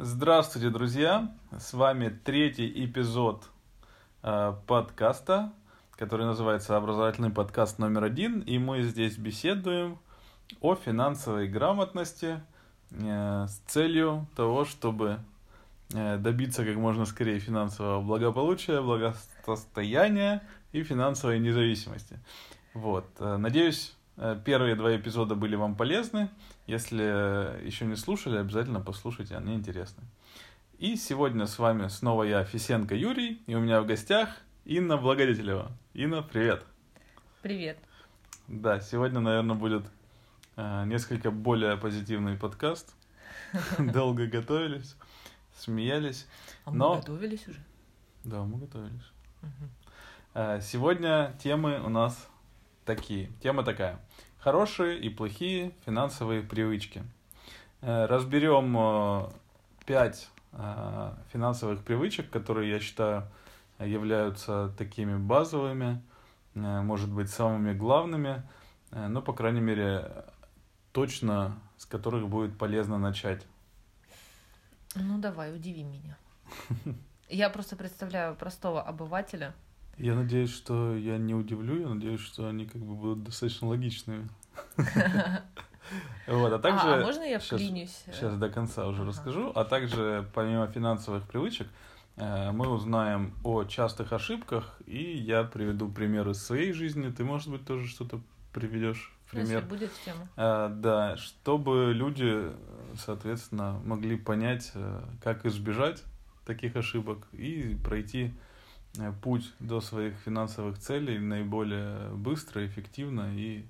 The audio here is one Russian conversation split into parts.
Здравствуйте, друзья! С вами третий эпизод э, подкаста, который называется «Образовательный подкаст номер один», и мы здесь беседуем о финансовой грамотности э, с целью того, чтобы э, добиться как можно скорее финансового благополучия, благосостояния и финансовой независимости. Вот. Э, надеюсь, первые два эпизода были вам полезны. Если еще не слушали, обязательно послушайте, они интересны. И сегодня с вами снова я, Фисенко Юрий, и у меня в гостях Инна Благодетелева. Инна, привет. Привет. Да, сегодня, наверное, будет э, несколько более позитивный подкаст. Долго готовились, смеялись. А мы готовились уже? Да, мы готовились. Э, Сегодня темы у нас такие. Тема такая. Хорошие и плохие финансовые привычки. Э, Разберем э, пять э, финансовых привычек, которые, я считаю, являются такими базовыми, может быть, самыми главными, но, по крайней мере, точно с которых будет полезно начать. Ну давай, удиви меня. Я просто представляю простого обывателя. Я надеюсь, что я не удивлю, я надеюсь, что они как бы будут достаточно логичными. Вот, а также... а, а можно я вклинюсь? Сейчас до конца уже Ага. расскажу. А также, помимо финансовых привычек, э, мы узнаем о частых ошибках, и я приведу примеры своей жизни. Ты, может быть, тоже что-то приведешь Ну, если пример. будет в тему. Э, Да, чтобы люди, соответственно, могли понять, э, как избежать таких ошибок и пройти путь до своих финансовых целей наиболее быстро, эффективно и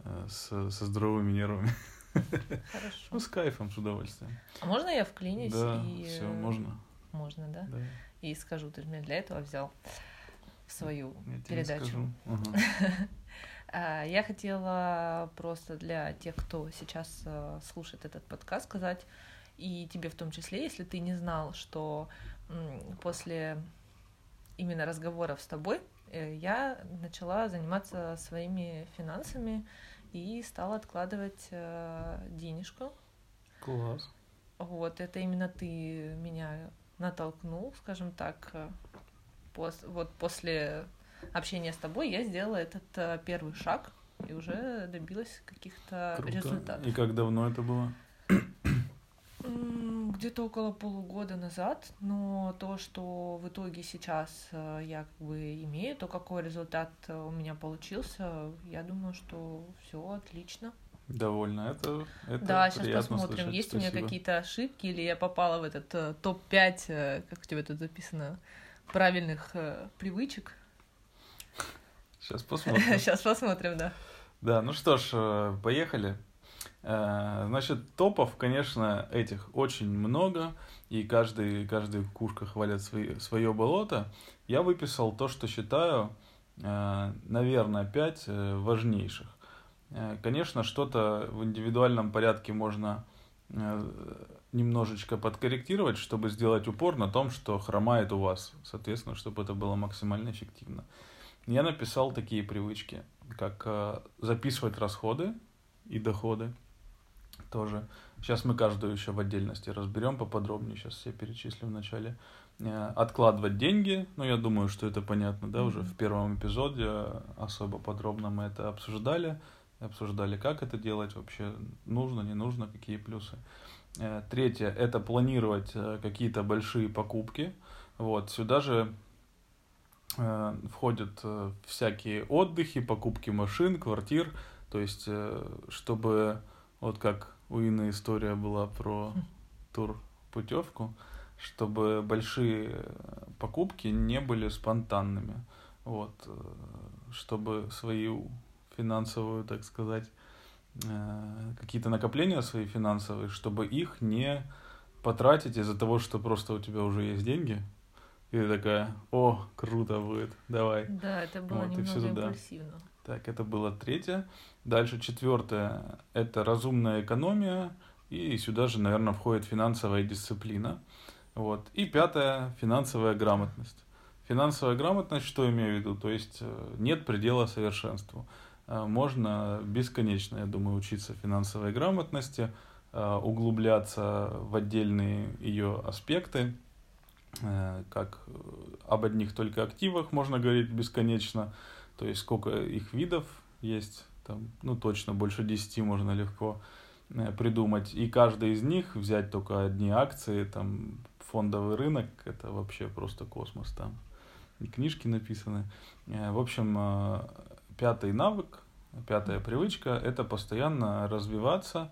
э, с, со здоровыми нервами. Ну, Хорошо. с кайфом, с удовольствием. А можно я вклинюсь? Да, и... все, э, можно. Можно, да? Да. И скажу, ты же меня для этого взял в свою Я передачу. А, Я хотела просто для тех, кто сейчас э, слушает этот подкаст, сказать, и тебе в том числе, если ты не знал, что после именно разговоров с тобой э, я начала заниматься своими финансами и стала откладывать э, денежку. Класс. Вот, это именно ты меня натолкнул, скажем так, э, пос- вот после общения с тобой я сделала этот первый шаг и уже добилась каких-то результатов. И как давно это было? Где-то около полугода назад, но то, что в итоге сейчас э, я как бы имею, то какой результат э, у меня получился, я думаю, что все отлично. Довольно. Это, это да, сейчас посмотрим, слышать. есть у меня Спасибо. какие-то ошибки, или я попала в этот э, топ-5, э, как у тебя тут записано, правильных привычек. Сейчас посмотрим. Сейчас посмотрим, да. Да, ну что ж, поехали. Э, Значит, топов, конечно, этих очень много, и каждый, каждый кушка хвалит свои, свое болото. Я выписал то, что считаю, э, наверное, пять э, важнейших. Э, Конечно, что-то в индивидуальном порядке можно э, немножечко подкорректировать, чтобы сделать упор на том, что хромает у вас, соответственно, чтобы это было максимально эффективно. Я написал такие привычки, как э, записывать расходы и доходы тоже. Сейчас мы каждую еще в отдельности разберем поподробнее, сейчас все перечислю в начале. Э, Откладывать деньги, ну я думаю, что это понятно, да, уже в первом эпизоде э, особо подробно мы это обсуждали, обсуждали, как это делать вообще, нужно, не нужно, какие плюсы. Э, Третье – это планировать какие-то большие покупки. Вот, сюда же входят всякие отдыхи, покупки машин, квартир, то есть, чтобы, вот как у Инны история была про тур путевку, чтобы большие покупки не были спонтанными, вот, э, чтобы свою финансовую, так сказать, э, какие-то накопления свои финансовые, чтобы их не потратить из-за того, что просто у тебя уже есть деньги, и ты такая, о, круто будет, давай. Да, это было Вот, немного туда. импульсивно. Так, это было третье. Дальше четвертое – это разумная экономия. И сюда же, наверное, входит финансовая дисциплина. Вот. И пятое – финансовая грамотность. Финансовая грамотность, что имею в виду? То есть э, нет предела совершенству. Э, Можно бесконечно, я думаю, учиться финансовой грамотности. э, углубляться в отдельные ее аспекты, как об одних только активах можно говорить бесконечно, то есть сколько их видов есть, там, ну точно больше 10 можно легко придумать, и каждый из них взять только одни акции, там фондовый рынок, это вообще просто космос там, и книжки написаны. В общем, пятый навык Пятая привычка – это постоянно развиваться.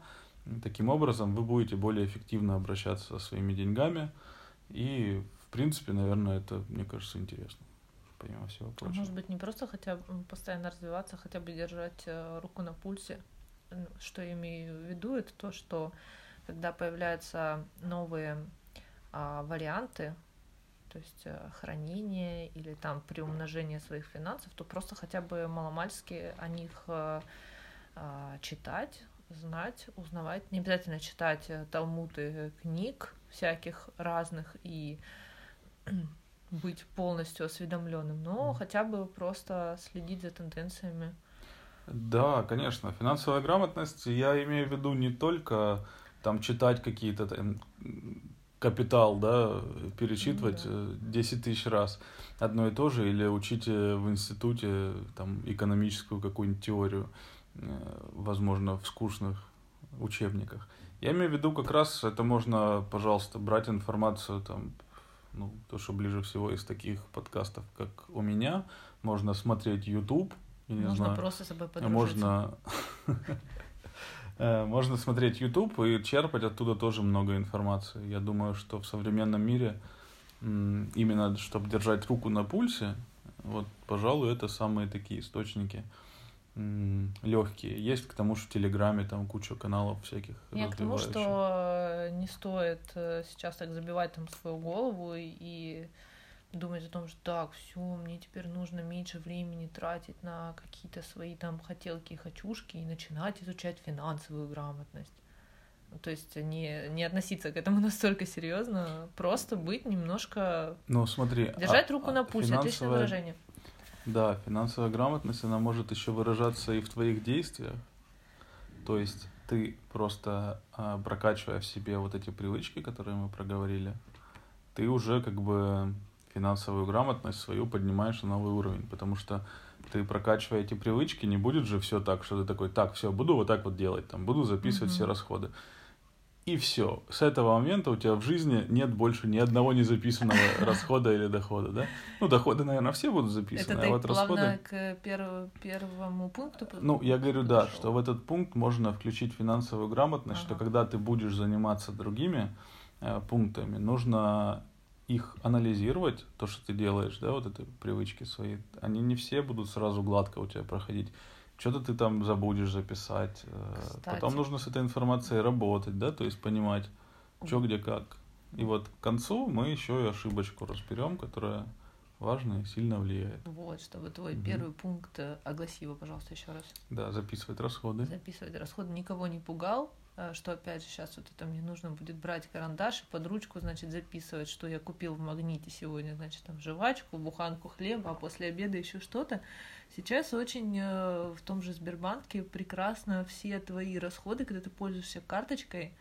Таким образом, вы будете более эффективно обращаться со своими деньгами. И, в принципе, наверное, это, мне кажется, интересно. Помимо всего а прочего. Может быть, не просто хотя бы постоянно развиваться, хотя бы держать э, руку на пульсе. Что я имею в виду, это то, что когда появляются новые а, варианты то есть э, хранение или там приумножение своих финансов, то просто хотя бы маломальски о них э, а, читать, знать, узнавать. Не обязательно читать талмуды книг всяких разных и быть полностью осведомленным, но хотя бы просто следить за тенденциями. Да, конечно. Финансовая грамотность, я имею в виду не только там читать какие-то капитал, да, перечитывать ну, да. 10 тысяч раз одно и то же, или учить в институте там экономическую какую-нибудь теорию, э, возможно, в скучных учебниках. Я имею в виду как раз это можно, пожалуйста, брать информацию там, ну, то, что ближе всего из таких подкастов, как у меня, можно смотреть YouTube, я можно знаю, просто с собой подружиться. Можно Э, можно смотреть YouTube и черпать оттуда тоже много информации. Я думаю, что в современном мире именно чтобы держать руку на пульсе, вот, пожалуй, это самые такие источники легкие. Есть к тому же в Телеграме там куча каналов всяких. Я к тому, что не стоит э, сейчас так забивать там свою голову и думать о том, что так, все, мне теперь нужно меньше времени тратить на какие-то свои там хотелки и хочушки и начинать изучать финансовую грамотность. То есть не, не относиться к этому настолько серьезно, просто быть немножко... Ну, смотри... Держать а, руку на пульсе, финансовая... отличное выражение. Да, финансовая грамотность, она может еще выражаться и в твоих действиях. То есть ты просто а, прокачивая в себе вот эти привычки, которые мы проговорили, ты уже как бы финансовую грамотность свою поднимаешь на новый уровень, потому что ты прокачивая эти привычки, не будет же все так, что ты такой, так, все, буду вот так вот делать, там, буду записывать mm-hmm. все расходы. И все. С этого момента у тебя в жизни нет больше ни одного незаписанного расхода или дохода, да? Ну, доходы, наверное, все будут записаны, Это а вот расходы... к первому, первому пункту Ну, я говорю, да, что в этот пункт можно включить финансовую грамотность, ага. что когда ты будешь заниматься другими э, пунктами, нужно их анализировать, то, что ты делаешь, да, вот эти привычки свои, они не все будут сразу гладко у тебя проходить. Что-то ты там забудешь записать. Э, Кстати. Потом нужно с этой информацией работать, да, то есть понимать, что где как. И вот к концу мы еще и ошибочку разберем, которая важно и сильно влияет. Вот, чтобы твой угу. первый пункт, э, огласи его, пожалуйста, еще раз. Да, записывать расходы. Записывать расходы, никого не пугал, Э, что опять же сейчас вот это мне нужно будет брать карандаш и под ручку, значит, записывать, что я купил в магните сегодня, значит, там жвачку, буханку хлеба, а после обеда еще что-то. Сейчас очень э, в том же Сбербанке прекрасно все твои расходы, когда ты пользуешься карточкой,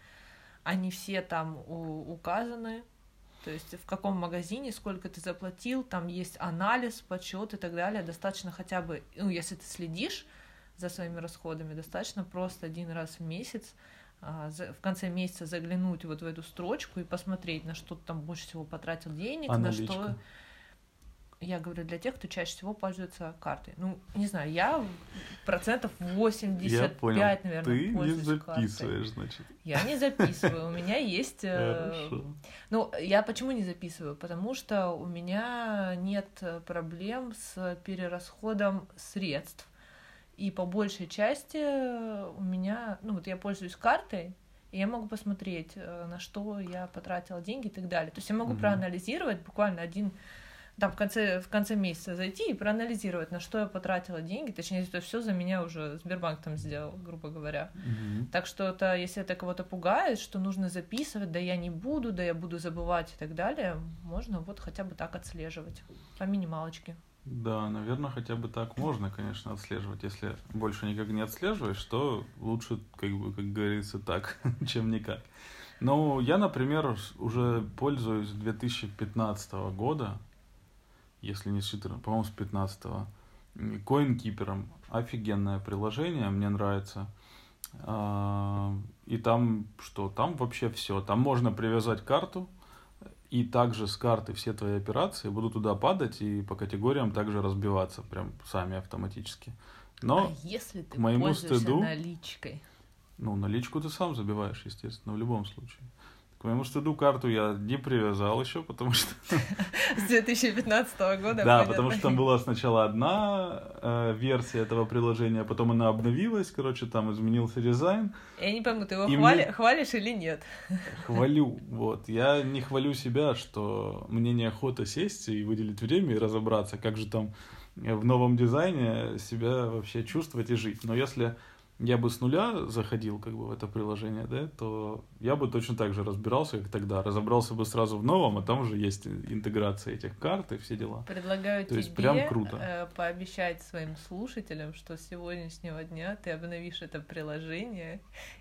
они все там указаны, то есть в каком магазине, сколько ты заплатил, там есть анализ, подсчет и так далее. Достаточно хотя бы, ну, если ты следишь за своими расходами, достаточно просто один раз в месяц а, в конце месяца заглянуть вот в эту строчку и посмотреть, на что ты там больше всего потратил денег, Аналичка. на что я говорю для тех, кто чаще всего пользуется картой. Ну, не знаю, я процентов 85, я понял. наверное, Ты не записываешь, картой. значит. Я не записываю. У меня есть... Э, ну, я почему не записываю? Потому что у меня нет проблем с перерасходом средств и по большей части у меня, ну вот я пользуюсь картой, и я могу посмотреть, э, на что я потратила деньги и так далее. То есть я могу mm-hmm. проанализировать буквально один там в конце, в конце месяца зайти и проанализировать, на что я потратила деньги, точнее, это все за меня уже Сбербанк там сделал, грубо говоря. Mm-hmm. Так что это, если это кого-то пугает, что нужно записывать, да я не буду, да я буду забывать и так далее, можно вот хотя бы так отслеживать по минималочке. Да, наверное, хотя бы так можно, конечно, отслеживать. Если больше никак не отслеживаешь, то лучше, как бы, как говорится, так, чем никак. Ну, я, например, уже пользуюсь 2015 года, если не с 14, по-моему, с 15 CoinKeeper. Офигенное приложение, мне нравится. А, и там что? Там вообще все. Там можно привязать карту, и также с карты все твои операции будут туда падать и по категориям также разбиваться прям сами автоматически. Но а если ты к моему пользуешься стыду, наличкой? ну, наличку ты сам забиваешь, естественно, в любом случае. К моему стыду карту я не привязал еще, потому что... С 2015 года? Да, потому что там была сначала одна э, версия этого приложения, потом она обновилась, короче, там изменился дизайн. Я не пойму, ты его И хвали- мне- хвалишь или нет? Хвалю, вот. Я не хвалю себя, что мне неохота сесть и выделить время и разобраться, как же там в новом дизайне себя вообще чувствовать и жить. Но если я бы с нуля заходил как бы в это приложение, да, то я бы точно так же разбирался, как тогда. Разобрался бы сразу в новом, а там уже есть интеграция этих карт и все дела. Предлагаю То тебе есть прям круто. э, пообещать своим слушателям, что с сегодняшнего дня ты обновишь это приложение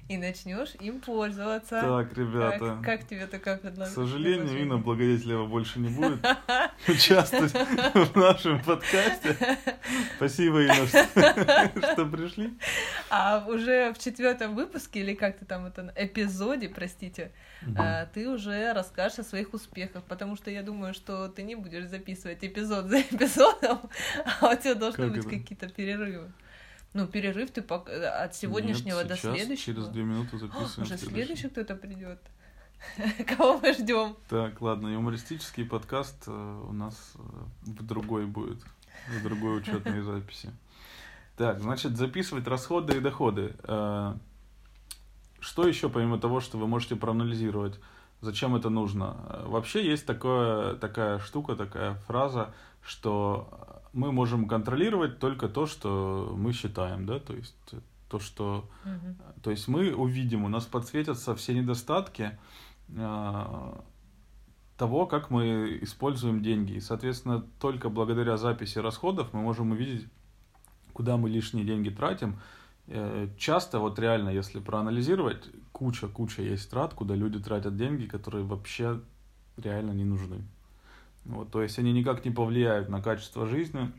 и начнешь им пользоваться. Так, ребята. Как, как тебе такое К предложение? сожалению, Инна Благодетелева больше не будет участвовать в нашем подкасте. Спасибо, Инна, что пришли. А уже в четвертом выпуске, или как ты там это, эпизоде, простите, а, ты уже расскажешь о своих успехах, потому что я думаю, что ты не будешь записывать эпизод за эпизодом, а у тебя должны Как быть какие-то перерывы. Ну, перерыв ты пок- от сегодняшнего Нет, до сейчас, следующего. через две минуты записываем Уже следующий. следующий кто-то придет. Кого мы ждем? Так, ладно, юмористический подкаст э, у нас э, в другой будет, в другой учетной записи. Так, значит, записывать расходы и доходы. Э, Что еще, помимо того, что вы можете проанализировать, зачем это нужно? Э, Вообще есть такое, такая штука, такая фраза, что мы можем контролировать только то, что мы считаем, да, то есть э, то, что Мгм. то есть мы увидим, у нас подсветятся все недостатки э, того, как мы используем деньги. И, соответственно, только благодаря записи расходов мы можем увидеть, куда мы лишние деньги тратим. Э, Часто, вот реально, если проанализировать, куча-куча есть трат, куда люди тратят деньги, которые вообще реально не нужны. Вот, то есть они никак не повлияют на качество жизни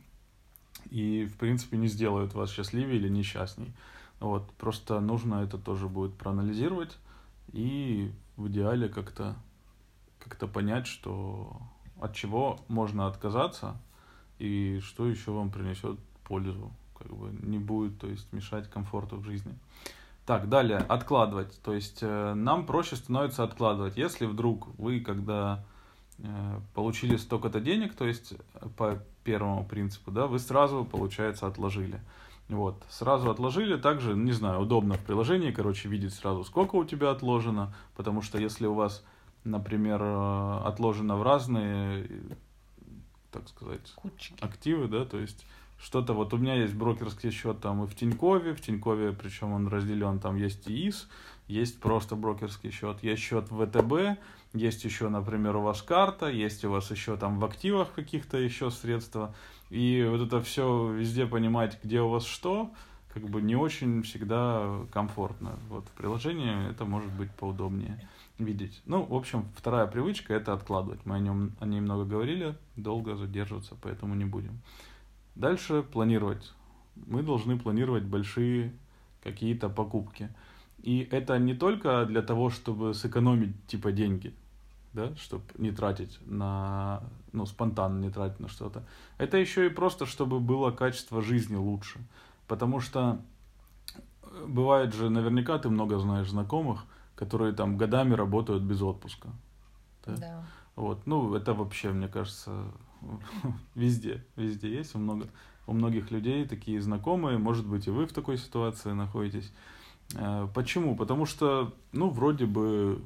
и, в принципе, не сделают вас счастливее или несчастней. Вот, просто нужно это тоже будет проанализировать и в идеале как-то как-то понять, что от чего можно отказаться и что еще вам принесет пользу, как бы не будет, то есть мешать комфорту в жизни. Так, далее, откладывать. То есть э, нам проще становится откладывать. Если вдруг вы, когда э, получили столько-то денег, то есть по первому принципу, да, вы сразу, получается, отложили. Вот, сразу отложили, также, не знаю, удобно в приложении, короче, видеть сразу, сколько у тебя отложено, потому что если у вас, например, э, отложено в разные, так сказать, Кучки. активы, да, то есть что-то, вот у меня есть брокерский счет там и в Тинькове, в Тинькове, причем он разделен, там есть ИИС, есть просто брокерский счет, есть счет в ВТБ, есть еще, например, у вас карта, есть у вас еще там в активах каких-то еще средства, и вот это все везде понимать, где у вас что, как бы не очень всегда комфортно. Вот в приложении это может быть поудобнее видеть. Ну, в общем, вторая привычка это откладывать. Мы о нем о ней много говорили, долго задерживаться, поэтому не будем. Дальше планировать. Мы должны планировать большие какие-то покупки. И это не только для того, чтобы сэкономить типа деньги, да, чтобы не тратить на, ну, спонтанно не тратить на что-то. Это еще и просто, чтобы было качество жизни лучше. Потому что э, бывает же, наверняка ты много знаешь знакомых, которые там годами работают без отпуска. Да. Да. Вот, ну, это вообще, мне кажется, везде, везде есть, у, много, у многих людей такие знакомые, может быть, и вы в такой ситуации находитесь. Э, Почему? Потому что, ну, вроде бы,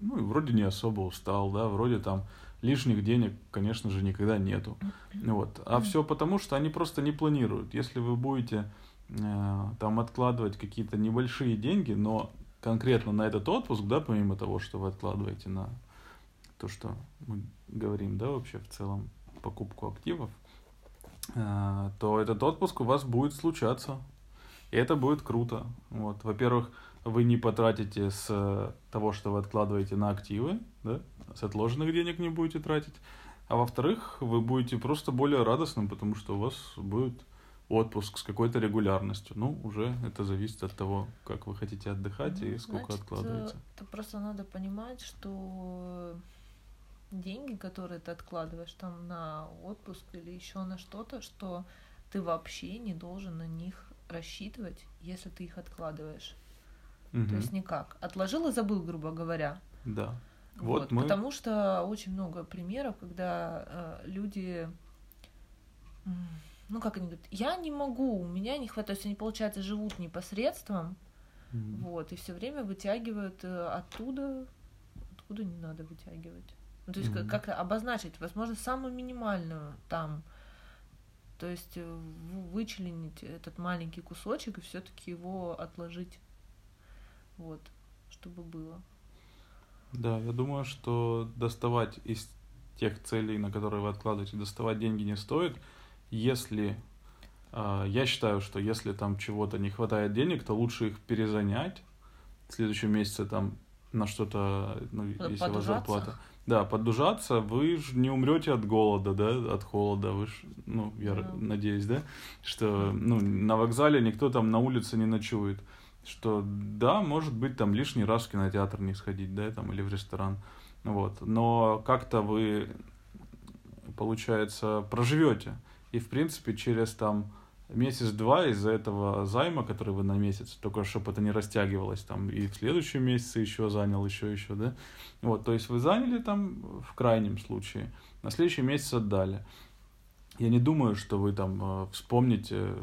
ну, вроде не особо устал, да, вроде там лишних денег, конечно же, никогда нету. Вот. А все потому, что они просто не планируют. Если вы будете э, там откладывать какие-то небольшие деньги, но конкретно на этот отпуск, да, помимо того, что вы откладываете на то, что мы говорим, да, вообще в целом покупку активов, э, то этот отпуск у вас будет случаться. И это будет круто. Вот. Во-первых, вы не потратите с того, что вы откладываете на активы, да? с отложенных денег не будете тратить. А во-вторых, вы будете просто более радостным, потому что у вас будет отпуск с какой-то регулярностью. Ну, уже это зависит от того, как вы хотите отдыхать ну, и сколько значит, откладываете. Это просто надо понимать, что деньги, которые ты откладываешь там на отпуск или еще на что-то, что ты вообще не должен на них рассчитывать, если ты их откладываешь. Угу. То есть никак. Отложил и забыл, грубо говоря. Да. Вот, вот мы... Потому что очень много примеров, когда э, люди ну как они говорят, я не могу, у меня не хватает, то есть они, получается, живут непосредством, mm-hmm. вот, и все время вытягивают э, оттуда, откуда не надо вытягивать. Ну, то есть mm-hmm. как-то обозначить, возможно, самую минимальную там, то есть э, вычленить этот маленький кусочек и все-таки его отложить, вот, чтобы было. Да, я думаю, что доставать из тех целей, на которые вы откладываете, доставать деньги не стоит. Если э, я считаю, что если там чего-то не хватает денег, то лучше их перезанять. В следующем месяце там на что-то, ну, если у вас зарплата. Да, поддужаться, вы же не умрете от голода, да, от холода, вы ж, ну, я да. надеюсь, да, что, ну, на вокзале никто там на улице не ночует, что, да, может быть, там лишний раз в кинотеатр не сходить, да, там, или в ресторан, вот, но как-то вы, получается, проживете, и, в принципе, через там месяц-два из-за этого займа, который вы на месяц, только чтобы это не растягивалось, там, и в следующем месяце еще занял, еще, еще, да. Вот, то есть вы заняли там в крайнем случае, на следующий месяц отдали. Я не думаю, что вы там э, вспомните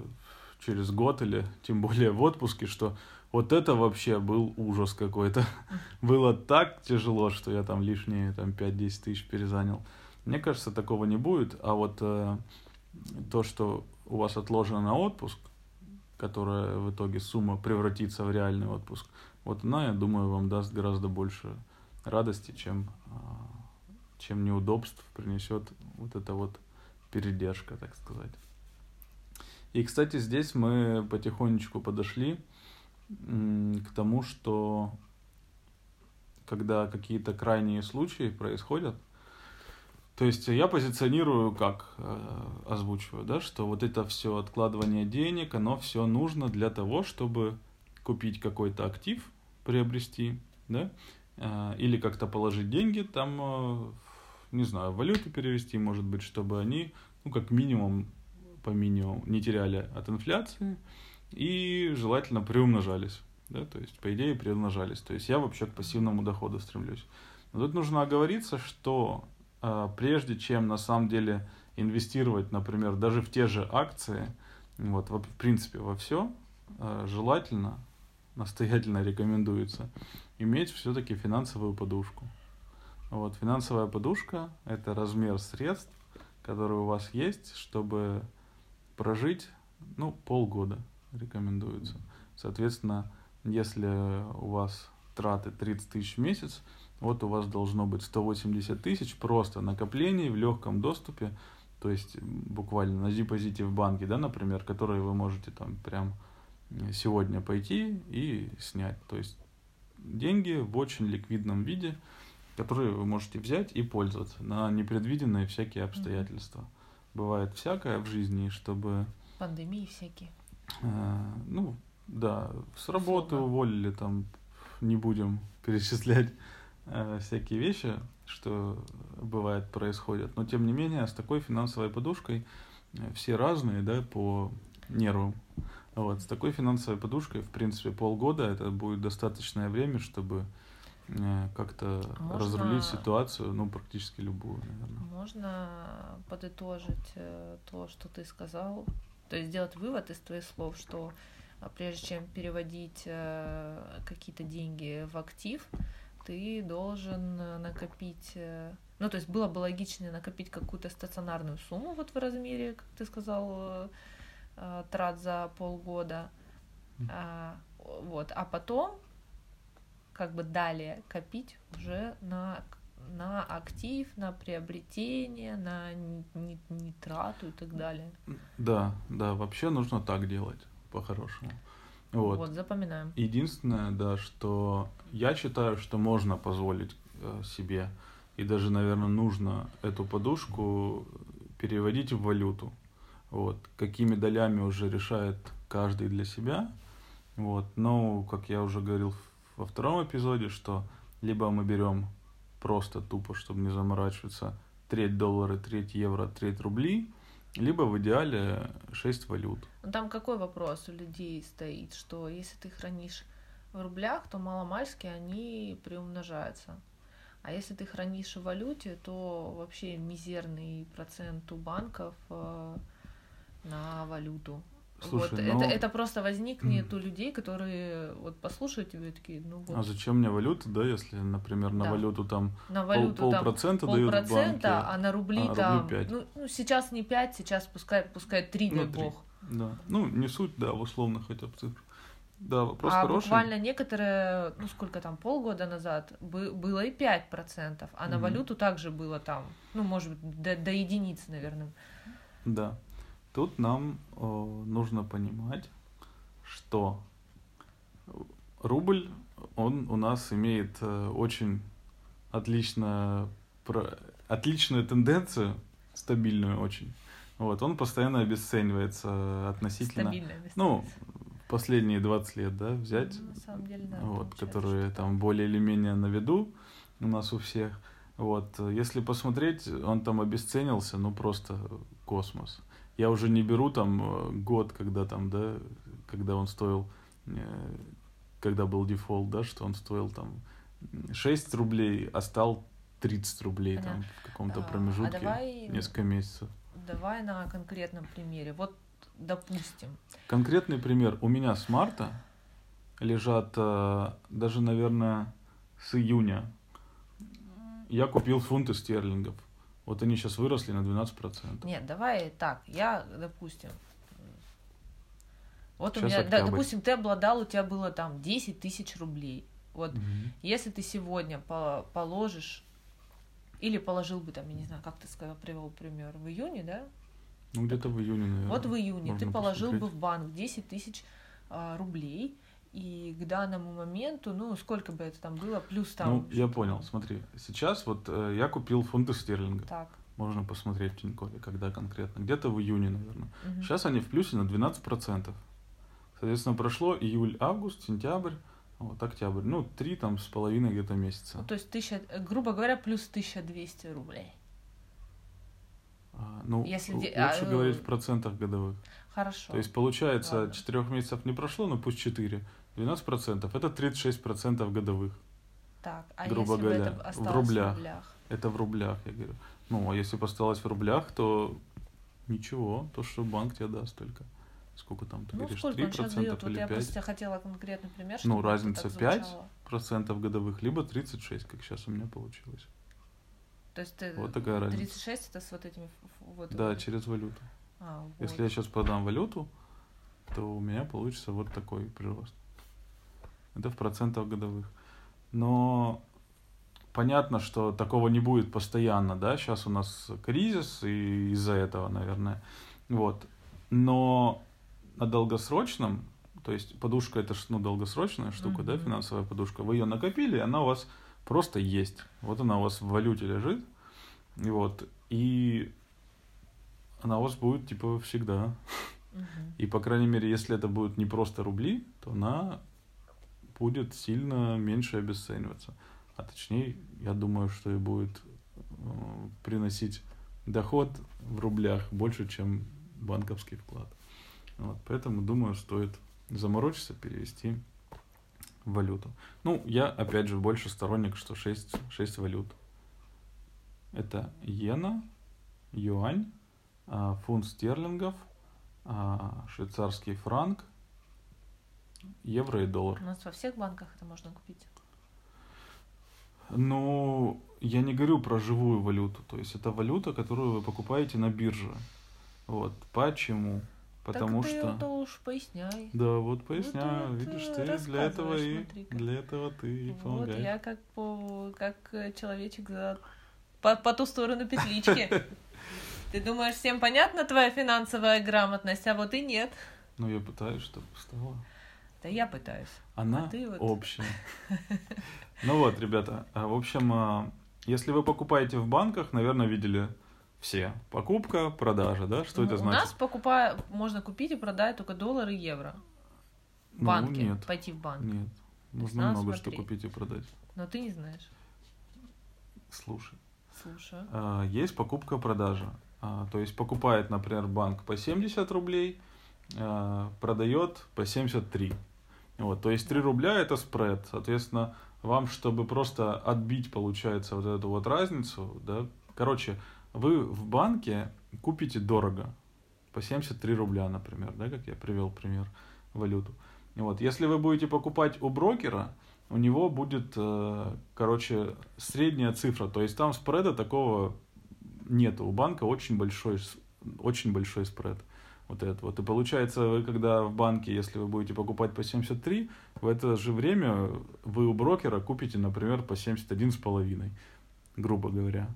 через год или тем более в отпуске, что вот это вообще был ужас какой-то. Было так тяжело, что я там лишние там 5-10 тысяч перезанял. Мне кажется, такого не будет, а вот э, то, что у вас отложено на отпуск, которая в итоге сумма превратится в реальный отпуск, вот она, я думаю, вам даст гораздо больше радости, чем, а, чем неудобств принесет вот эта вот передержка, так сказать. И, кстати, здесь мы потихонечку подошли к тому, что когда какие-то крайние случаи происходят, то есть я позиционирую, как э, озвучиваю, да, что вот это все откладывание денег, оно все нужно для того, чтобы купить какой-то актив, приобрести, да, э, или как-то положить деньги там, э, не знаю, валюту перевести, может быть, чтобы они, ну, как минимум, по минимуму, не теряли от инфляции и желательно приумножались, да, то есть, по идее, приумножались. То есть я вообще к пассивному доходу стремлюсь. Но тут нужно оговориться, что прежде чем на самом деле инвестировать, например, даже в те же акции, вот, в принципе, во все, а, желательно, настоятельно рекомендуется иметь все-таки финансовую подушку. Вот, финансовая подушка – это размер средств, которые у вас есть, чтобы прожить, ну, полгода рекомендуется. Соответственно, если у вас траты 30 тысяч в месяц, вот у вас должно быть 180 тысяч просто накоплений в легком доступе, то есть буквально на депозите в банке, да, например, которые вы можете там прям сегодня пойти и снять. То есть деньги в очень ликвидном виде, которые вы можете взять и пользоваться на непредвиденные всякие обстоятельства. Бывает всякое в жизни, чтобы... Пандемии всякие. Э, ну, да, с работы Условно. уволили, там, не будем перечислять э, всякие вещи, что бывает происходят. Но тем не менее, с такой финансовой подушкой э, все разные, да, по нервам. Вот, с такой финансовой подушкой, в принципе, полгода это будет достаточное время, чтобы э, как-то можно, разрулить ситуацию, ну, практически любую, наверное. Можно подытожить то, что ты сказал, то есть сделать вывод из твоих слов, что прежде чем переводить какие-то деньги в актив, ты должен э, накопить, э, ну, то есть было бы логичнее накопить какую-то стационарную сумму вот в размере, как ты сказал, э, трат за полгода, а, вот, а потом как бы далее копить уже на на актив, на приобретение, на нитрату и так далее. Да, да, вообще нужно так делать, по-хорошему. Вот. вот, запоминаем. Единственное, да, что я считаю, что можно позволить э, себе, и даже, наверное, нужно эту подушку переводить в валюту. Вот. Какими долями уже решает каждый для себя. Вот. Но, как я уже говорил во втором эпизоде, что либо мы берем просто тупо, чтобы не заморачиваться, треть доллара, треть евро, треть рублей, либо в идеале 6 валют. Ну, там какой вопрос у людей стоит, что если ты хранишь в рублях, то маломальски они приумножаются. А если ты хранишь в валюте, то вообще мизерный процент у банков э, на валюту. Слушай, вот, но... это, это просто возникнет у людей, которые вот послушают тебя и такие, ну вот. А зачем мне валюта, да, если, например, на да. валюту там на валюту пол, полпроцента пол дают банки, а на рубли а, там, рубли 5. Ну, ну, сейчас не 5, сейчас пускай, пускай 3, ну, дай 3. бог. Да, ну, не суть, да, в условно хотя бы цифр. Да, вопрос а хороший. буквально некоторые, ну сколько там, полгода назад бы, было и 5%, а на угу. валюту также было там, ну, может быть, до, до единицы, наверное. Да. Тут нам э, нужно понимать, что рубль, он у нас имеет э, очень отлично, про, отличную тенденцию, стабильную очень. Вот, он постоянно обесценивается относительно... Стабильно Ну, последние 20 лет, да, взять. Ну, на самом деле, да. Вот, которые там более или менее на виду у нас у всех. Вот, если посмотреть, он там обесценился, ну, просто космос. Я уже не беру там э, год, когда там, да, когда он стоил, э, когда был дефолт, да, что он стоил там 6 рублей, а стал 30 рублей Понятно. там в каком-то а, промежутке а давай, несколько месяцев. Давай на конкретном примере. Вот, допустим. Конкретный пример. У меня с марта лежат э, даже, наверное, с июня. Я купил фунты стерлингов. Вот они сейчас выросли на 12%. Нет, давай так, я, допустим, вот сейчас у меня, да, допустим, ты обладал, у тебя было там 10 тысяч рублей. Вот угу. если ты сегодня по положишь, или положил бы там, я не знаю, как ты сказал, привел пример, в июне, да? Ну, где-то в июне, наверное. Вот в июне ты положил посмотреть. бы в банк 10 тысяч а, рублей, и к данному моменту, ну, сколько бы это там было, плюс там... Ну, я понял, смотри, сейчас вот э, я купил фунты стерлинга. Так. Можно посмотреть в Тинькове, когда конкретно. Где-то в июне, наверное. Угу. Сейчас они в плюсе на 12%. Соответственно, прошло июль, август, сентябрь, вот октябрь. Ну, три там с половиной где-то месяца. Ну, то есть, тысяча, грубо говоря, плюс 1200 рублей. А, ну, Если лучше а, говорить в процентах годовых. Хорошо. То есть, получается, четырех месяцев не прошло, но пусть 4. 12% это 36% годовых. Так, а грубо если говоря, бы это в рублях. в рублях? Это в рублях, я говорю. Ну, а если бы осталось в рублях, то ничего, то, что банк тебе даст только. Сколько там ты ну, говоришь, сколько 3% он сейчас дает? или вот 5%? Я просто хотела конкретный пример, Ну, разница 5% годовых, либо 36, как сейчас у меня получилось. То есть ты вот такая 36 разница. это с вот этими... Вот да, через валюту. А, вот. Если я сейчас продам валюту, то у меня получится вот такой прирост это в процентах годовых. Но понятно, что такого не будет постоянно, да, сейчас у нас кризис, и из-за этого, наверное, вот. Но на долгосрочном, то есть подушка это ну, долгосрочная штука, mm-hmm. да, финансовая подушка, вы ее накопили, она у вас просто есть. Вот она у вас в валюте лежит, и вот, и она у вас будет типа всегда. И по крайней мере, если это будут не просто рубли, то она будет сильно меньше обесцениваться. А точнее, я думаю, что и будет э, приносить доход в рублях больше, чем банковский вклад. Вот, поэтому, думаю, стоит заморочиться, перевести валюту. Ну, я, опять же, больше сторонник, что 6, 6 валют. Это иена, юань, а, фунт стерлингов, а, швейцарский франк евро и доллар. У нас во всех банках это можно купить? Ну, я не говорю про живую валюту. То есть это валюта, которую вы покупаете на бирже. Вот. Почему? Потому так ты что... это уж поясняй. Да, вот поясняю, вот, видишь, э, ты для этого и для этого ты Вот помогаешь. я как по как э, человечек за по, по ту сторону петлички. Ты думаешь, всем понятна твоя финансовая грамотность, а вот и нет. Ну, я пытаюсь, чтобы стало. Да я пытаюсь. Она А ты вот- общая. Ну вот, ребята, а, в общем, а, если вы покупаете в банках, наверное, видели все. Покупка, продажа, да? Что Ну, это У значит? нас покупая, можно купить и продать только доллары и евро. В Ну, банке. нет. Пойти в банк. Нет. Надо много что смотреть. купить и продать. Но ты не знаешь. Слушай. Слушай. А, Есть покупка-продажа. А, То есть покупает, например, банк по 70 рублей, а, продает по 73. Вот, то есть 3 рубля это спред. Соответственно, вам, чтобы просто отбить, получается, вот эту вот разницу, да, короче, вы в банке купите дорого, по 73 рубля, например, да, как я привел пример, валюту. Вот, если вы будете покупать у брокера, у него будет, э, короче, средняя цифра, то есть там спреда такого нету. У банка очень большой, очень большой спред. Вот это вот. И получается, вы когда в банке, если вы будете покупать по 73, в это же время вы у брокера купите, например, по 71,5, грубо говоря.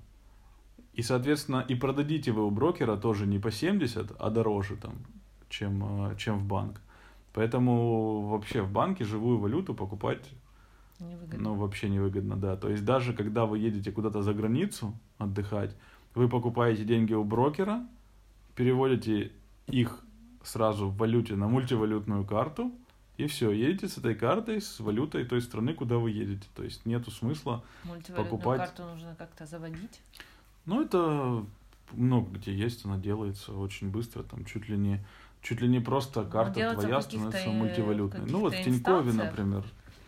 И, соответственно, и продадите вы у брокера тоже не по 70, а дороже там, чем, э, чем в банк. Поэтому вообще в банке живую валюту покупать Невыгодно. ну, вообще невыгодно, да. То есть даже когда вы едете куда-то за границу отдыхать, вы покупаете деньги у брокера, переводите их сразу в валюте на мультивалютную карту, и все, едете с этой картой, с валютой той страны, куда вы едете. То есть нету смысла. Покупать- карту нужно как-то заводить. Ну, это много где есть, она делается очень быстро, там чуть ли не, чуть ли не просто Ну, карта в твоя становится э, мультивалютной. Ну, вот в Тинькове, например,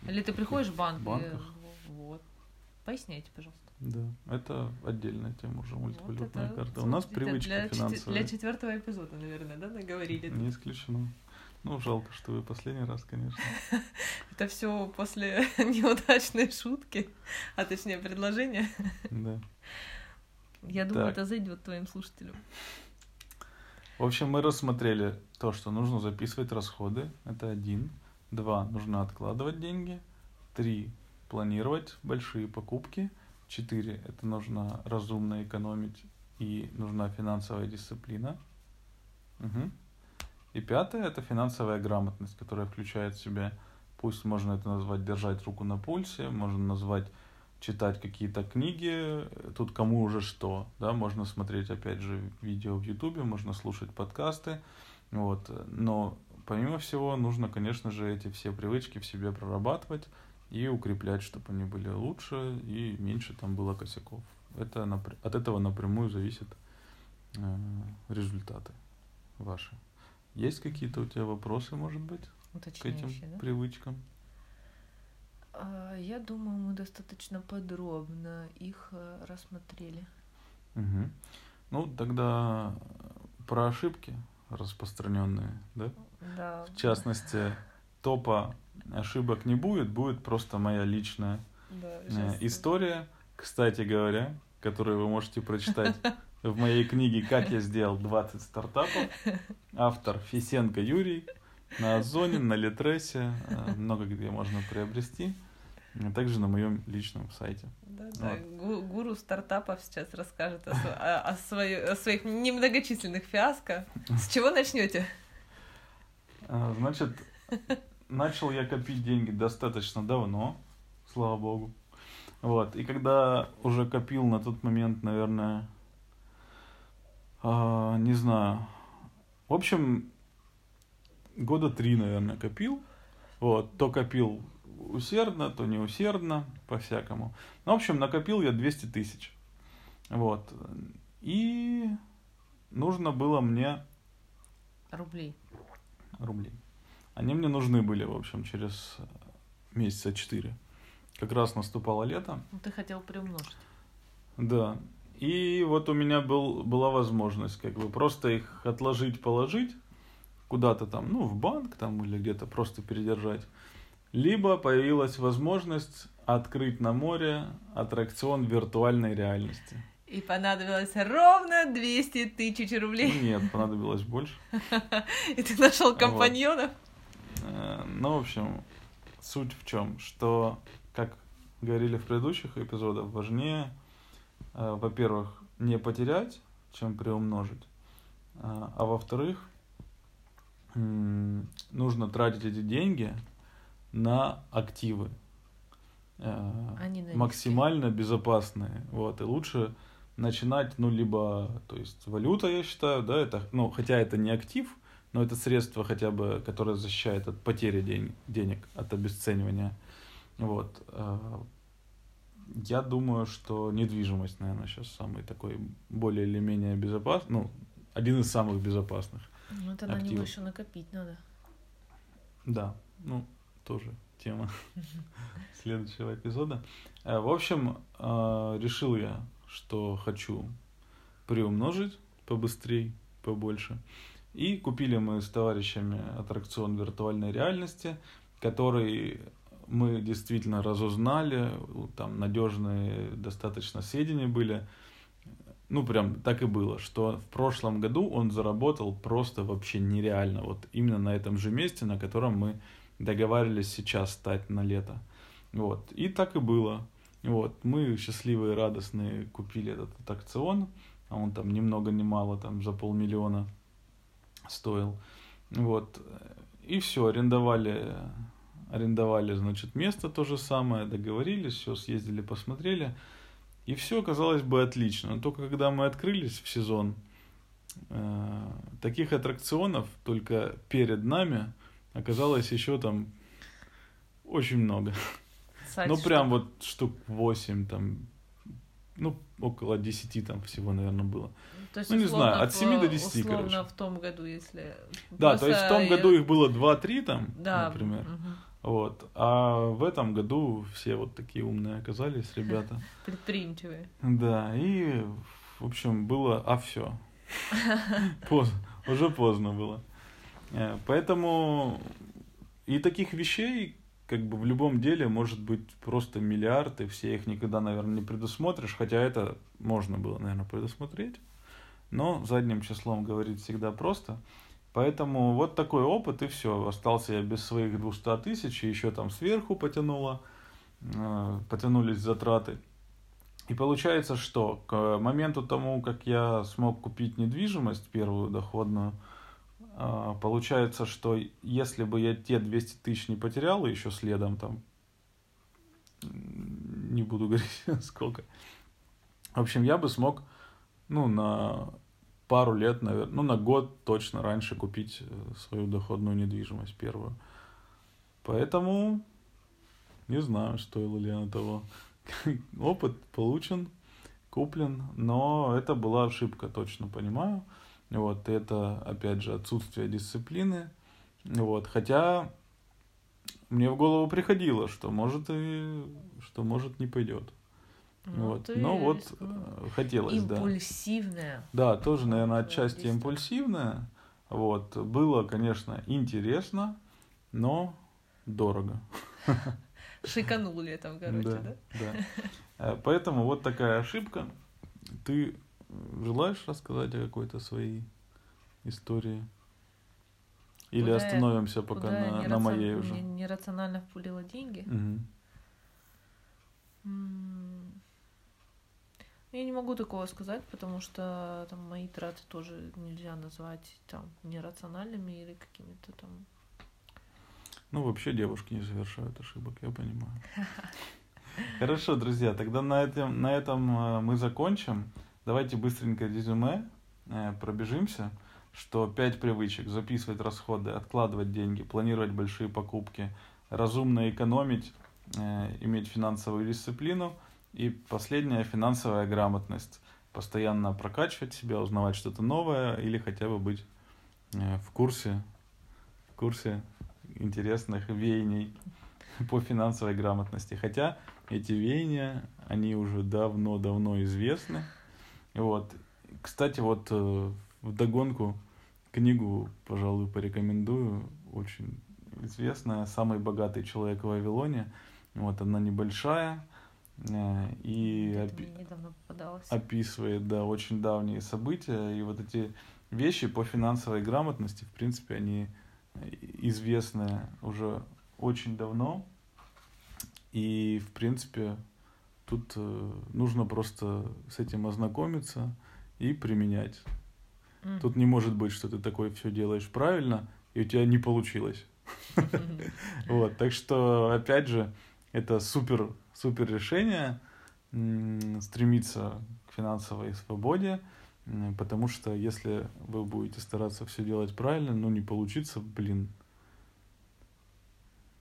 Или ты приходишь в банк В и... банках. Вот. Поясняйте, пожалуйста. да, это отдельная тема уже, мультивалютная Вот это, карта. У нас привычка для, финансовая. для четвертого эпизода, наверное, да, наговорили. Не исключено. Ну, жалко, что вы последний раз, конечно. Это все после неудачной шутки, а точнее предложения. Да. Я думаю, Так. это зайдет твоим слушателям. В общем, мы рассмотрели то, что нужно записывать расходы. Это один. Два. Нужно откладывать деньги. Три. Планировать большие покупки. Четыре. Это нужно разумно экономить и нужна финансовая дисциплина. Мгм. И пятое это финансовая грамотность, которая включает в себя, пусть можно это назвать держать руку на пульсе, можно назвать читать какие-то книги, тут кому уже что, да, можно смотреть, опять же, видео в Ютубе, можно слушать подкасты, вот, но помимо всего нужно, конечно же, эти все привычки в себе прорабатывать и укреплять, чтобы они были лучше и меньше там было косяков. Это напр- от этого напрямую зависят э, результаты ваши. Есть какие-то у тебя вопросы, может быть, к этим Уточняющие, да? привычкам? А, Я думаю, мы достаточно подробно их э, рассмотрели. Мгм. Ну, тогда про ошибки распространенные, да? Да. В частности, топа ошибок не будет, будет просто моя личная Да, э, история, кстати говоря, которую вы можете прочитать в моей книге «Как я сделал 20 стартапов». Автор Фисенко Юрий. На Озоне, на Литресе, э, много где можно приобрести. А также на моем личном сайте. Да, да. Вот. Гу- Гуру стартапов сейчас расскажет о, о- о своё- о своих немногочисленных фиаско. С чего начнете? А, Значит, начал я копить деньги достаточно давно, слава богу. Вот, и когда уже копил на тот момент, наверное, а, не знаю, в общем, года три, наверное, копил. Вот, то копил усердно, то не усердно, по-всякому. Ну, в общем, накопил я 200 тысяч. Вот. И нужно было мне Рублей. рублей. Они мне нужны были, в общем, через месяца четыре. Как раз наступало лето. Ну, ты хотел приумножить. Да. И вот у меня был, была возможность как бы просто их отложить, положить куда-то там, ну, в банк там или где-то просто передержать. Либо появилась возможность открыть на море аттракцион виртуальной реальности. И понадобилось ровно 200 тысяч рублей. Нет, понадобилось больше. И ты нашел компаньонов? Э, ну, в общем, суть в чем, что, как говорили в предыдущих эпизодах, важнее, э, во-первых, не потерять, чем приумножить, а, а во-вторых, нужно тратить эти деньги на активы, э, максимально безопасные, вот, и лучше начинать, ну, либо, то есть, валюта, я считаю, да, это, ну, хотя это не актив, но это средство хотя бы, которое защищает от потери день, денег, от обесценивания, вот. Э, я думаю, что недвижимость, наверное, сейчас самый такой более или менее безопасный, ну, один из самых безопасных. Ну, это на него еще накопить надо. Да, ну, тоже тема следующего эпизода. Э, в общем, э, решил я что хочу приумножить побыстрее, побольше. И купили мы с товарищами аттракцион виртуальной реальности, который мы действительно разузнали, там надежные достаточно сведения были. Ну, прям так и было, что в прошлом году он заработал просто вообще нереально. Вот именно на этом же месте, на котором мы договаривались сейчас стать на лето. Вот. И так и было. Вот, мы счастливые, радостные купили этот аттракцион, а он там ни много ни мало, там за полмиллиона стоил. Вот, и все, арендовали, арендовали, значит, место то же самое, договорились, все, съездили, посмотрели. И все, казалось бы, отлично. Но только когда мы открылись в сезон, э, таких аттракционов только перед нами оказалось еще там очень много написать. Ну, прям вот штук 8 там, ну, около 10 там всего, наверное, было. То есть, ну, не знаю, от 7 до 10, условно короче. в том году, если... Да, то есть в том году их было 2-3 там, да. например. Угу. Вот. А в этом году все вот такие умные оказались, ребята. Предприимчивые. Да, и, в общем, было, а все. Поздно, уже поздно было. Э, поэтому и таких вещей, как бы в любом деле может быть просто миллиард, и все их никогда, наверное, не предусмотришь, хотя это можно было, наверное, предусмотреть, но задним числом говорить всегда просто. Поэтому вот такой опыт, и все. Остался я без своих 200 тысяч, и еще там сверху потянуло, э, потянулись затраты. И получается, что к моменту тому, как я смог купить недвижимость, первую доходную, получается, что если бы я те 200 тысяч не потерял, еще следом там, не буду говорить сколько, в общем, я бы смог, ну, на пару лет, наверное, ну, на год точно раньше купить э, свою доходную недвижимость первую. Поэтому не знаю, стоило ли оно того. Опыт получен, куплен, но это была ошибка, точно понимаю. Вот, это, опять же, отсутствие дисциплины. Вот, хотя мне в голову приходило, что может и что может не пойдет. Ну, вот. Но вот рискнул. хотелось, Импульсивное. да. Да, тоже, наверное, отчасти импульсивное. Вот. Было, конечно, интересно, но дорого. Шиканули там, короче, да? Да. да. Э, поэтому вот такая ошибка. Ты Желаешь рассказать о какой-то своей истории? Или куда остановимся я, пока на, на моей уже? Не, нерационально впулила деньги. Угу. Я не могу такого сказать, потому что там мои траты тоже нельзя назвать там нерациональными или какими-то там. Ну, вообще девушки не совершают ошибок, я понимаю. Хорошо, друзья, тогда на этом, на этом э, мы закончим. Давайте быстренько резюме э, пробежимся, что пять привычек. Записывать расходы, откладывать деньги, планировать большие покупки, разумно экономить, э, иметь финансовую дисциплину. И последняя финансовая грамотность. Постоянно прокачивать себя, узнавать что-то новое или хотя бы быть э, в курсе, в курсе интересных веяний по финансовой грамотности. Хотя эти веяния, они уже давно-давно известны. Вот. Кстати, вот э, в догонку книгу, пожалуй, порекомендую. Очень известная «Самый богатый человек в Вавилоне». Вот она небольшая. Э, и... Осталось. описывает, да, очень давние события. И вот эти вещи по финансовой грамотности, в принципе, они известны уже очень давно. И, в принципе, тут э, нужно просто с этим ознакомиться и применять. Мгм. Тут не может быть, что ты такой все делаешь правильно, и у тебя не получилось. Вот, так что, опять же, это супер, супер решение стремиться к финансовой свободе, потому что если вы будете стараться все делать правильно, но не получится, блин,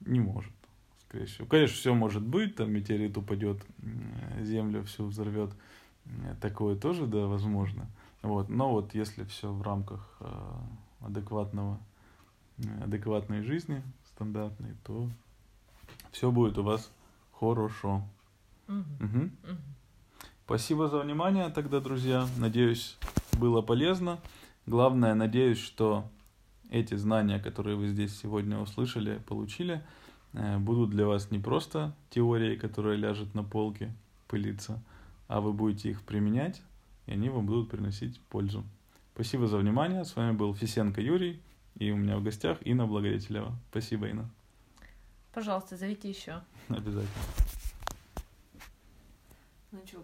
не может, скорее всего. Конечно, все может быть, там метеорит упадет, землю всю взорвет, м, такое тоже, да, возможно. Вот, но вот если все в рамках э, адекватного, э, адекватной жизни, стандартной, то все будет у вас хорошо. Мгм. Мгм. Спасибо за внимание тогда, друзья. Надеюсь, было полезно. Главное, надеюсь, что эти знания, которые вы здесь сегодня услышали, получили, э, будут для вас не просто теорией, которая ляжет на полке, пылиться, а вы будете их применять, и они вам будут приносить пользу. Спасибо за внимание. С вами был Фисенко Юрий, и у меня в гостях Инна Благодетелева. Спасибо, Инна. Пожалуйста, зовите еще. Обязательно. Ну что,